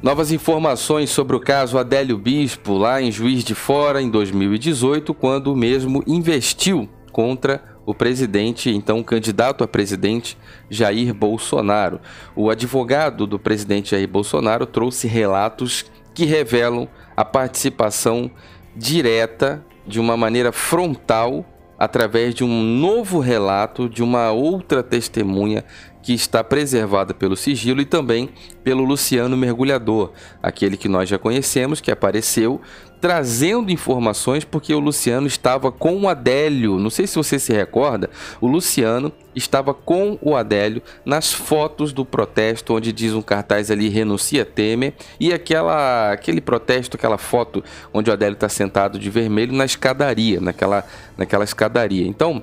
Novas informações sobre o caso Adélio Bispo, lá em Juiz de Fora, em 2018, quando o mesmo investiu contra o presidente, então candidato a presidente, Jair Bolsonaro. O advogado do presidente Jair Bolsonaro trouxe relatos que revelam a participação direta, de uma maneira frontal, através de um novo relato de uma outra testemunha que está preservada pelo sigilo e também pelo Luciano Mergulhador, aquele que nós já conhecemos, que apareceu trazendo informações porque o Luciano estava com o Adélio. Não sei se você se recorda, o Luciano estava com o Adélio nas fotos do protesto onde diz um cartaz ali renuncia Temer e aquela aquele protesto, aquela foto onde o Adélio está sentado de vermelho na escadaria, naquela naquela escadaria. Então,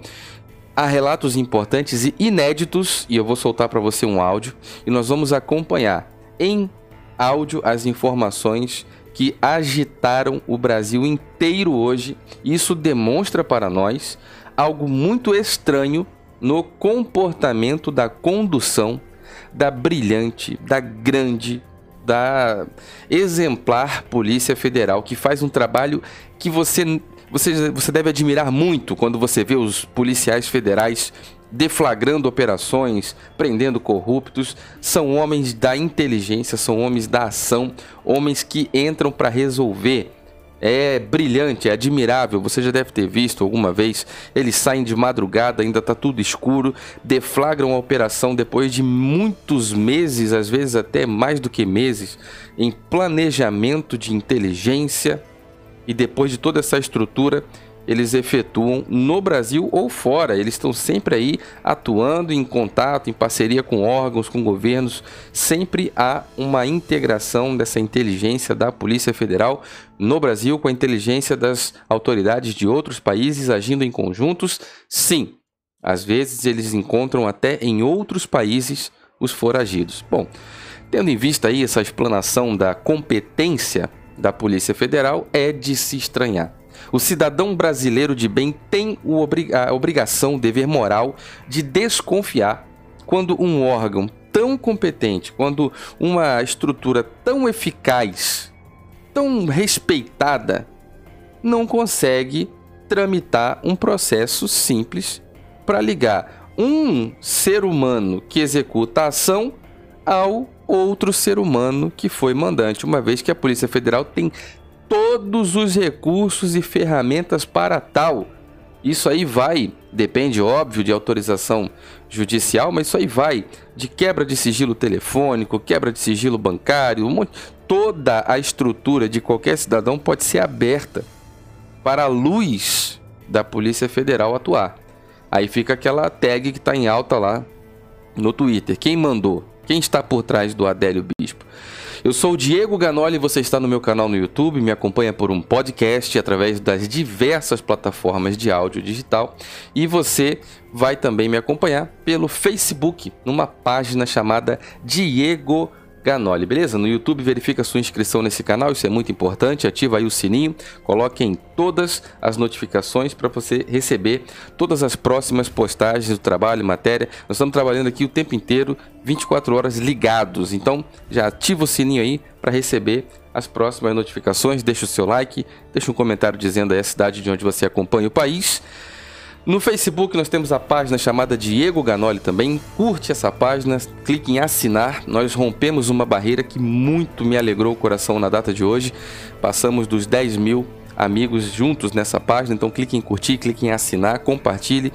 há relatos importantes e inéditos e eu vou soltar para você um áudio e nós vamos acompanhar em áudio as informações que agitaram o Brasil inteiro hoje. Isso demonstra para nós algo muito estranho no comportamento da condução da brilhante, da grande, da exemplar Polícia Federal, que faz um trabalho que você você, você deve admirar muito quando você vê os policiais federais deflagrando operações, prendendo corruptos. São homens da inteligência, são homens da ação, homens que entram para resolver. É brilhante, é admirável. Você já deve ter visto alguma vez. Eles saem de madrugada, ainda está tudo escuro, deflagram a operação depois de muitos meses, às vezes até mais do que meses, em planejamento de inteligência e depois de toda essa estrutura, eles efetuam no Brasil ou fora. Eles estão sempre aí atuando em contato, em parceria com órgãos, com governos. Sempre há uma integração dessa inteligência da Polícia Federal no Brasil com a inteligência das autoridades de outros países agindo em conjuntos. Sim, às vezes eles encontram até em outros países os foragidos. Bom, tendo em vista aí essa explanação da competência da Polícia Federal é de se estranhar. O cidadão brasileiro de bem tem a obrigação, o dever moral de desconfiar quando um órgão tão competente, quando uma estrutura tão eficaz, tão respeitada, não consegue tramitar um processo simples para ligar um ser humano que executa a ação ao outro ser humano que foi mandante, uma vez que a Polícia Federal tem todos os recursos e ferramentas para tal. Isso aí vai, depende, óbvio, de autorização judicial, mas isso aí vai de quebra de sigilo telefônico, quebra de sigilo bancário, um toda a estrutura de qualquer cidadão pode ser aberta para a luz da Polícia Federal atuar. Aí fica aquela tag que está em alta lá no Twitter. Quem mandou? Quem está por trás do Adélio Bispo? Eu sou o Diego Ganoli e você está no meu canal no YouTube, me acompanha por um podcast através das diversas plataformas de áudio digital e você vai também me acompanhar pelo Facebook, numa página chamada Diego Ganoli Ganoli, beleza? No YouTube verifica sua inscrição nesse canal, isso é muito importante, ativa aí o sininho, coloque em todas as notificações para você receber todas as próximas postagens do trabalho, matéria. Nós estamos trabalhando aqui o tempo inteiro, 24 horas ligados, então já ativa o sininho aí para receber as próximas notificações, deixa o seu like, deixa um comentário dizendo aí a cidade de onde você acompanha o país. No Facebook nós temos a página chamada Diego Ganoli também. Curte essa página, clique em assinar. Nós rompemos uma barreira que muito me alegrou o coração na data de hoje. Passamos dos 10 mil amigos juntos nessa página. Então clique em curtir, clique em assinar, compartilhe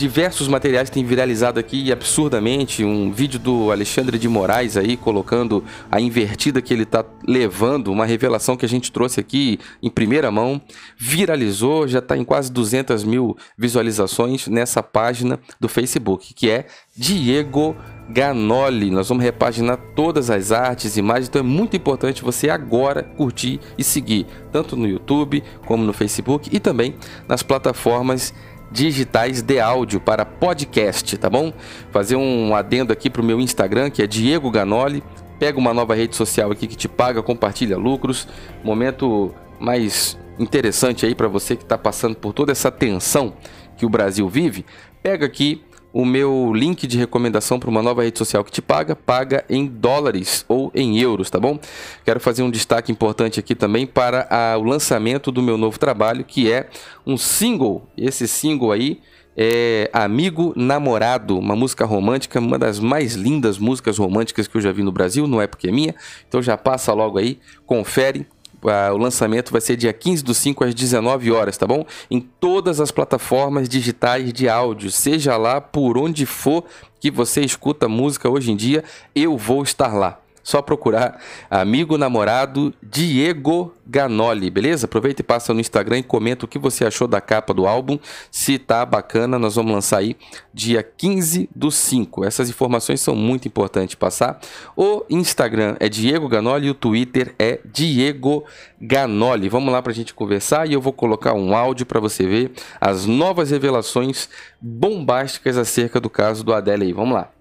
diversos materiais têm viralizado aqui absurdamente. Um vídeo do Alexandre de Moraes aí colocando a invertida que ele está levando, uma revelação que a gente trouxe aqui em primeira mão. Viralizou, já está em quase 200 mil visualizações nessa página do Facebook, que é Diego Ganoli. Nós vamos repaginar todas as artes, imagens, então é muito importante você agora curtir e seguir, tanto no YouTube como no Facebook e também nas plataformas digitais de áudio para podcast, tá bom? Fazer um adendo aqui para o meu Instagram, que é Diego Ganoli. Pega uma nova rede social aqui que te paga, compartilha lucros. Momento mais interessante aí para você que está passando por toda essa tensão que o Brasil vive. Pega aqui o meu link de recomendação para uma nova rede social que te paga, paga em dólares ou em euros, tá bom? Quero fazer um destaque importante aqui também para a, o lançamento do meu novo trabalho, que é um single. Esse single aí é Amigo Namorado, uma música romântica, uma das mais lindas músicas românticas que eu já vi no Brasil, não é porque é minha, então já passa logo aí, confere, o lançamento vai ser dia 15 do 5 às 19 horas, tá bom? Em todas as plataformas digitais de áudio, seja lá por onde for que você escuta música hoje em dia, eu vou estar lá. Só procurar amigo namorado Diego Ganoli, beleza? Aproveita e passa no Instagram e comenta o que você achou da capa do álbum. Se tá bacana, nós vamos lançar aí dia 15 do 5. Essas informações são muito importantes passar. O Instagram é Diego Ganoli e o Twitter é Diego Ganoli. Vamos lá pra gente conversar e eu vou colocar um áudio para você ver as novas revelações bombásticas acerca do caso do Adele aí. Vamos lá.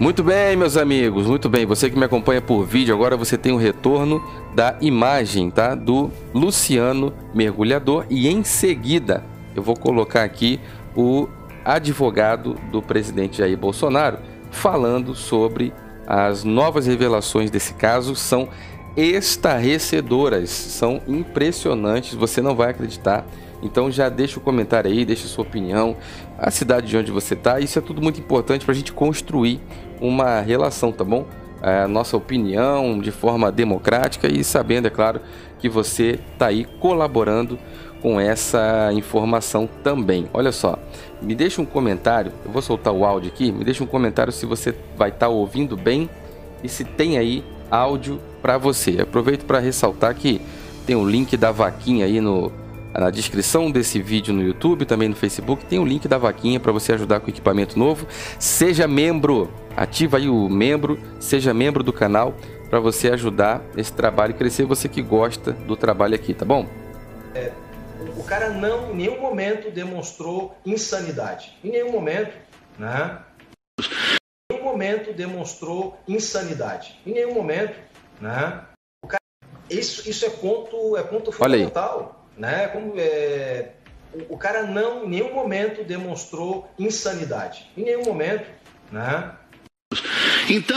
Muito bem, meus amigos, muito bem. Você que me acompanha por vídeo, agora você tem o retorno da imagem, tá? Do Luciano Mergulhador e em seguida eu vou colocar aqui o advogado do presidente Jair Bolsonaro falando sobre as novas revelações desse caso são estarrecedoras, são impressionantes, você não vai acreditar. Então já deixa o comentário aí, deixa sua opinião, a cidade de onde você está. Isso é tudo muito importante para a gente construir uma relação, tá bom? É, a nossa opinião de forma democrática e sabendo, é claro, que você está aí colaborando com essa informação também. Olha só, me deixa um comentário, eu vou soltar o áudio aqui, me deixa um comentário se você vai estar tá ouvindo bem e se tem aí áudio para você. Aproveito para ressaltar que tem o link da vaquinha aí no, na descrição desse vídeo no YouTube, também no Facebook, tem o link da vaquinha para você ajudar com o equipamento novo. Seja membro Ativa aí o membro, seja membro do canal para você ajudar esse trabalho crescer, você que gosta do trabalho aqui, tá bom? É, o cara não em nenhum momento demonstrou insanidade. Em nenhum momento, né? Em nenhum momento demonstrou insanidade. Em nenhum momento, né? Cara, isso, isso é ponto, é ponto fundamental, né? Como é, o, o cara não em nenhum momento demonstrou insanidade. Em nenhum momento, né? Então,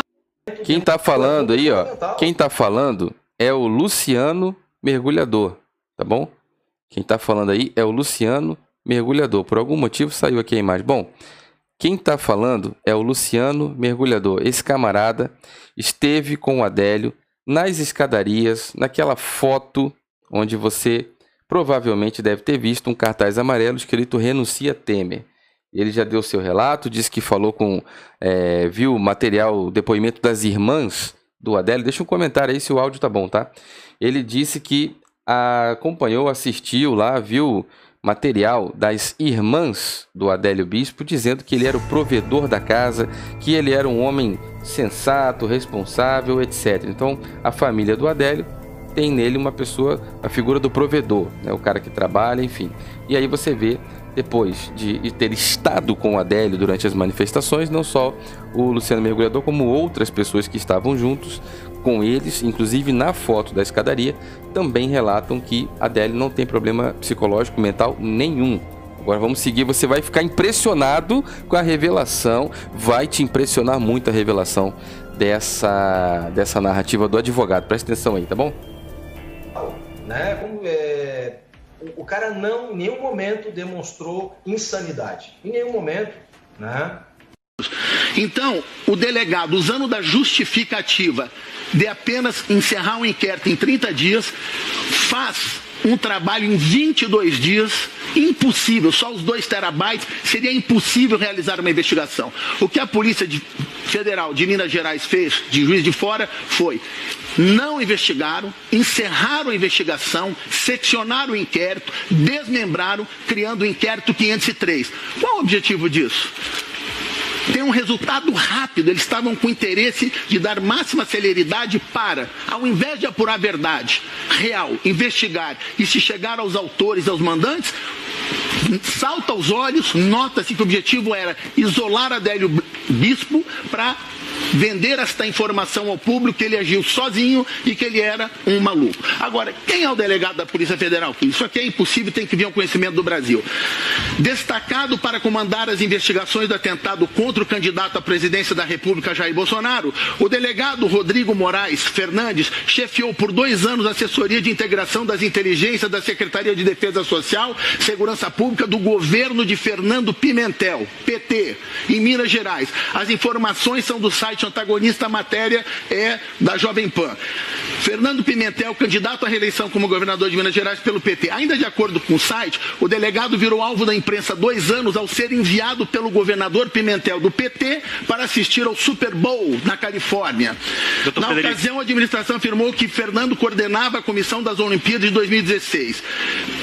quem está falando aí, ó, quem está falando é o Luciano Mergulhador, tá bom? Quem está falando aí é o Luciano Mergulhador. Por algum motivo saiu aqui a imagem. Bom, quem está falando é o Luciano Mergulhador. Esse camarada esteve com o Adélio nas escadarias, naquela foto onde você provavelmente deve ter visto um cartaz amarelo escrito Renuncia Temer. Ele já deu seu relato, disse que falou com. É, viu material, depoimento das irmãs do Adélio. Deixa um comentário aí se o áudio tá bom, tá? Ele disse que acompanhou, assistiu lá, viu material das irmãs do Adélio Bispo, dizendo que ele era o provedor da casa, que ele era um homem sensato, responsável, etc. Então, a família do Adélio tem nele uma pessoa, a figura do provedor, né? o cara que trabalha, enfim. E aí você vê depois de ter estado com o Adélio durante as manifestações, não só o Luciano Mergulhador, como outras pessoas que estavam juntos com eles, inclusive na foto da escadaria, também relatam que Adélio não tem problema psicológico, mental nenhum. Agora vamos seguir, você vai ficar impressionado com a revelação, vai te impressionar muito a revelação dessa, dessa narrativa do advogado. Presta atenção aí, tá bom? Né? Como, é o, cara não em nenhum momento demonstrou insanidade. Em nenhum momento, né? Então, o delegado, usando da justificativa de apenas encerrar o um inquérito em 30 dias, faz um trabalho em 22 dias, impossível, só os 2 terabytes, seria impossível realizar uma investigação. O que a Polícia Federal de Minas Gerais fez, de juiz de fora, foi não investigaram, encerraram a investigação, seccionaram o inquérito, desmembraram, criando o inquérito 503. Qual o objetivo disso? Tem um resultado rápido, eles estavam com interesse de dar máxima celeridade para, ao invés de apurar a verdade real, investigar e se chegar aos autores, aos mandantes, salta aos olhos, nota-se que o objetivo era isolar Adélio Bispo para vender esta informação ao público que ele agiu sozinho e que ele era um maluco. Agora, quem é o delegado da Polícia Federal? Isso aqui é impossível, tem que vir ao conhecimento do Brasil. Destacado para comandar as investigações do atentado contra o candidato à presidência da República, Jair Bolsonaro, o delegado Rodrigo Moraes Fernandes chefiou por dois anos a assessoria de integração das inteligências da Secretaria de Defesa Social, Segurança Pública do governo de Fernando Pimentel, PT, em Minas Gerais. As informações são do site antagonista, a matéria é da Jovem Pan. Fernando Pimentel, candidato à reeleição como governador de Minas Gerais pelo PT. Ainda de acordo com o site, o delegado virou alvo da imprensa dois anos ao ser enviado pelo governador Pimentel do PT para assistir ao Super Bowl na Califórnia. Doutor na Federico. ocasião, a administração afirmou que Fernando coordenava a comissão das Olimpíadas de 2016.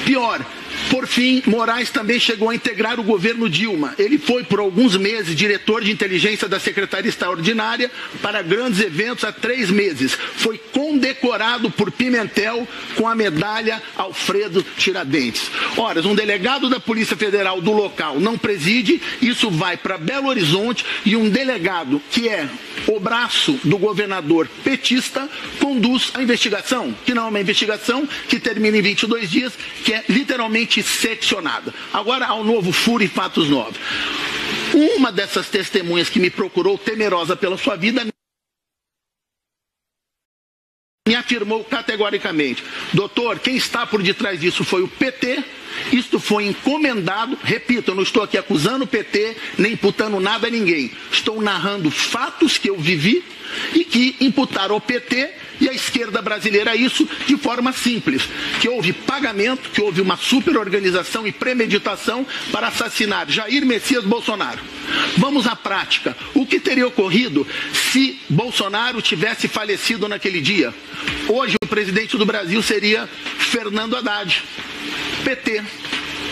Pior, por fim, Moraes também chegou a integrar o governo Dilma. Ele foi, por alguns meses, diretor de inteligência da Secretaria Extraordinária para grandes eventos há três meses. Foi condecorado por Pimentel com a medalha Alfredo Tiradentes. Ora, um delegado da Polícia Federal do local não preside, isso vai para Belo Horizonte e um delegado que é o braço do governador petista conduz a investigação, que não é uma investigação que termina em 22 dias, que é literalmente seccionada. Agora ao novo furo e fatos novos. Uma dessas testemunhas que me procurou temerosa pela sua vida me afirmou categoricamente: doutor, quem está por detrás disso foi o PT. Isto foi encomendado, repito, eu não estou aqui acusando o PT, nem imputando nada a ninguém. Estou narrando fatos que eu vivi e que imputaram ao PT e à esquerda brasileira isso de forma simples, que houve pagamento, que houve uma superorganização e premeditação para assassinar Jair Messias Bolsonaro. Vamos à prática. O que teria ocorrido se Bolsonaro tivesse falecido naquele dia? Hoje o presidente do Brasil seria Fernando Haddad, PT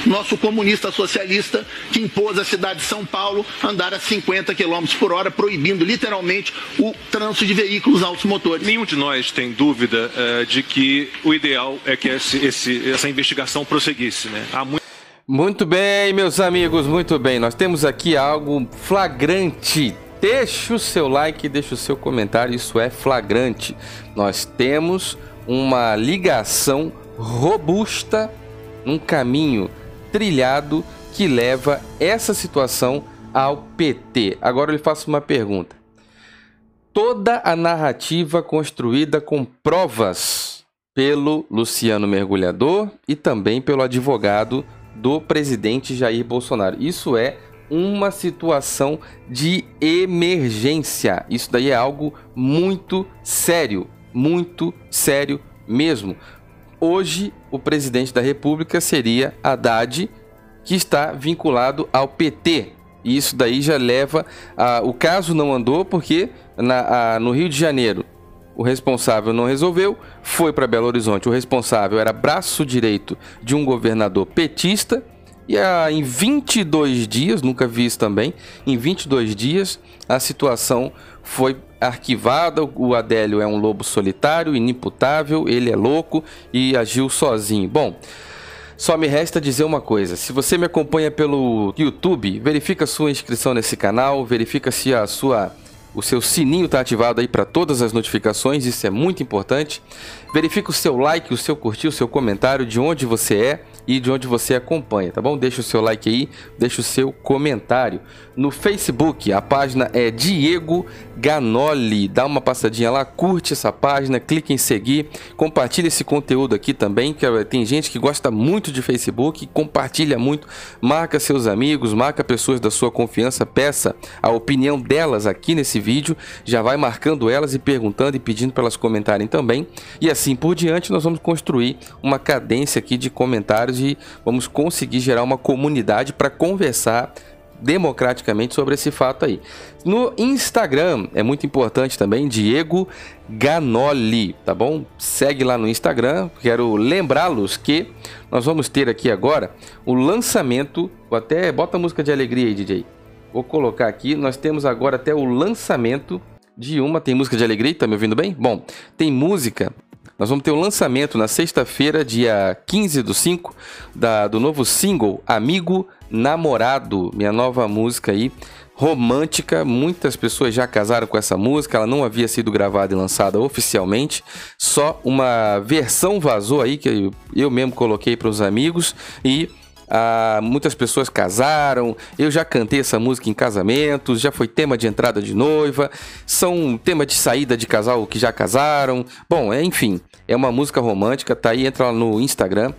nosso comunista socialista que impôs à cidade de São Paulo andar a 50 km por hora, proibindo literalmente o trânsito de veículos automotores. Nenhum de nós tem dúvida uh, de que o ideal é que esse, esse, essa investigação prosseguisse. Né? Há muito... muito bem, meus amigos, muito bem. Nós temos aqui algo flagrante Deixe o seu like, deixe o seu comentário, isso é flagrante. Nós temos uma ligação robusta, um caminho trilhado que leva essa situação ao PT. Agora eu lhe faço uma pergunta. Toda a narrativa construída com provas pelo Luciano Mergulhador e também pelo advogado do presidente Jair Bolsonaro. Isso é uma situação de emergência. Isso daí é algo muito sério, muito sério mesmo. Hoje, o presidente da República seria Haddad, que está vinculado ao PT. E isso daí já leva a. O caso não andou porque na, a, no Rio de Janeiro o responsável não resolveu, foi para Belo Horizonte. O responsável era braço direito de um governador petista. E a, em 22 dias, nunca vi isso também, em 22 dias a situação foi arquivada. O Adélio é um lobo solitário, inimputável, ele é louco e agiu sozinho. Bom, só me resta dizer uma coisa: se você me acompanha pelo YouTube, verifica sua inscrição nesse canal, verifica se a sua o seu sininho está ativado aí para todas as notificações, isso é muito importante. Verifica o seu like, o seu curtir, o seu comentário, de onde você é e de onde você acompanha, tá bom? Deixa o seu like aí, deixa o seu comentário. No Facebook, a página é Diego Ganoli. Dá uma passadinha lá, curte essa página, clique em seguir, compartilha esse conteúdo aqui também, que tem gente que gosta muito de Facebook, compartilha muito, marca seus amigos, marca pessoas da sua confiança, peça a opinião delas aqui nesse vídeo, já vai marcando elas e perguntando e pedindo para elas comentarem também. E assim por diante, nós vamos construir uma cadência aqui de comentários e vamos conseguir gerar uma comunidade para conversar democraticamente sobre esse fato aí. No Instagram é muito importante também, Diego Ganoli, tá bom? Segue lá no Instagram. Quero lembrá-los que nós vamos ter aqui agora o lançamento. Vou até bota a música de alegria aí, DJ. Vou colocar aqui. Nós temos agora até o lançamento de uma. Tem música de alegria? Tá me ouvindo bem? Bom, tem música nós vamos ter o lançamento na sexta-feira, dia 15 do 5, da, do novo single Amigo Namorado, minha nova música aí, romântica. Muitas pessoas já casaram com essa música, ela não havia sido gravada e lançada oficialmente, só uma versão vazou aí que eu mesmo coloquei para os amigos e ah, muitas pessoas casaram, eu já cantei essa música em casamentos, já foi tema de entrada de noiva, são tema de saída de casal que já casaram. Bom, é, enfim, é uma música romântica, tá aí, entra lá no Instagram,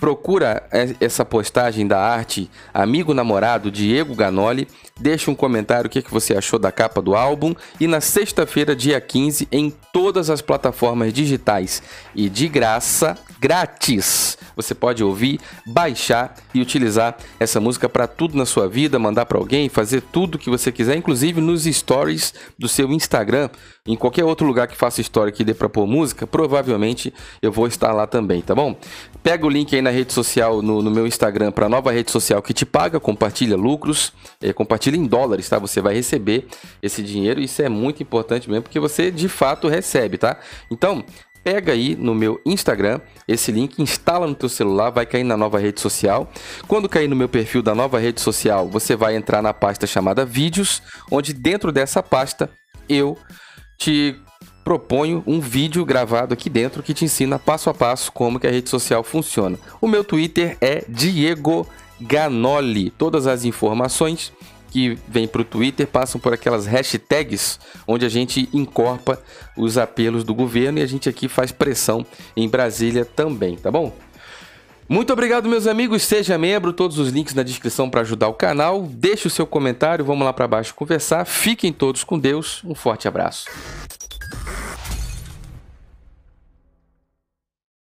procura essa postagem da arte Amigo Namorado Diego Ganoli, deixa um comentário o que, que você achou da capa do álbum. E na sexta-feira, dia 15, em todas as plataformas digitais e de graça, grátis. Você pode ouvir, baixar e utilizar essa música para tudo na sua vida, mandar para alguém, fazer tudo que você quiser, inclusive nos stories do seu Instagram, em qualquer outro lugar que faça história que dê para pôr música, provavelmente eu vou estar lá também, tá bom? Pega o link aí na rede social, no, no meu Instagram, para nova rede social que te paga, compartilha lucros, é, compartilha em dólares, tá? Você vai receber esse dinheiro, isso é muito importante mesmo, porque você de fato recebe, tá? Então, pega aí no meu Instagram esse link, instala no teu celular, vai cair na nova rede social. Quando cair no meu perfil da nova rede social, você vai entrar na pasta chamada Vídeos, onde dentro dessa pasta eu te proponho um vídeo gravado aqui dentro que te ensina passo a passo como que a rede social funciona. O meu Twitter é Diego Ganoli. Todas as informações que vêm para o Twitter passam por aquelas hashtags onde a gente encorpa os apelos do governo e a gente aqui faz pressão em Brasília também, tá bom? Muito obrigado, meus amigos. Seja membro, todos os links na descrição para ajudar o canal. Deixe o seu comentário, vamos lá para baixo conversar. Fiquem todos com Deus. Um forte abraço.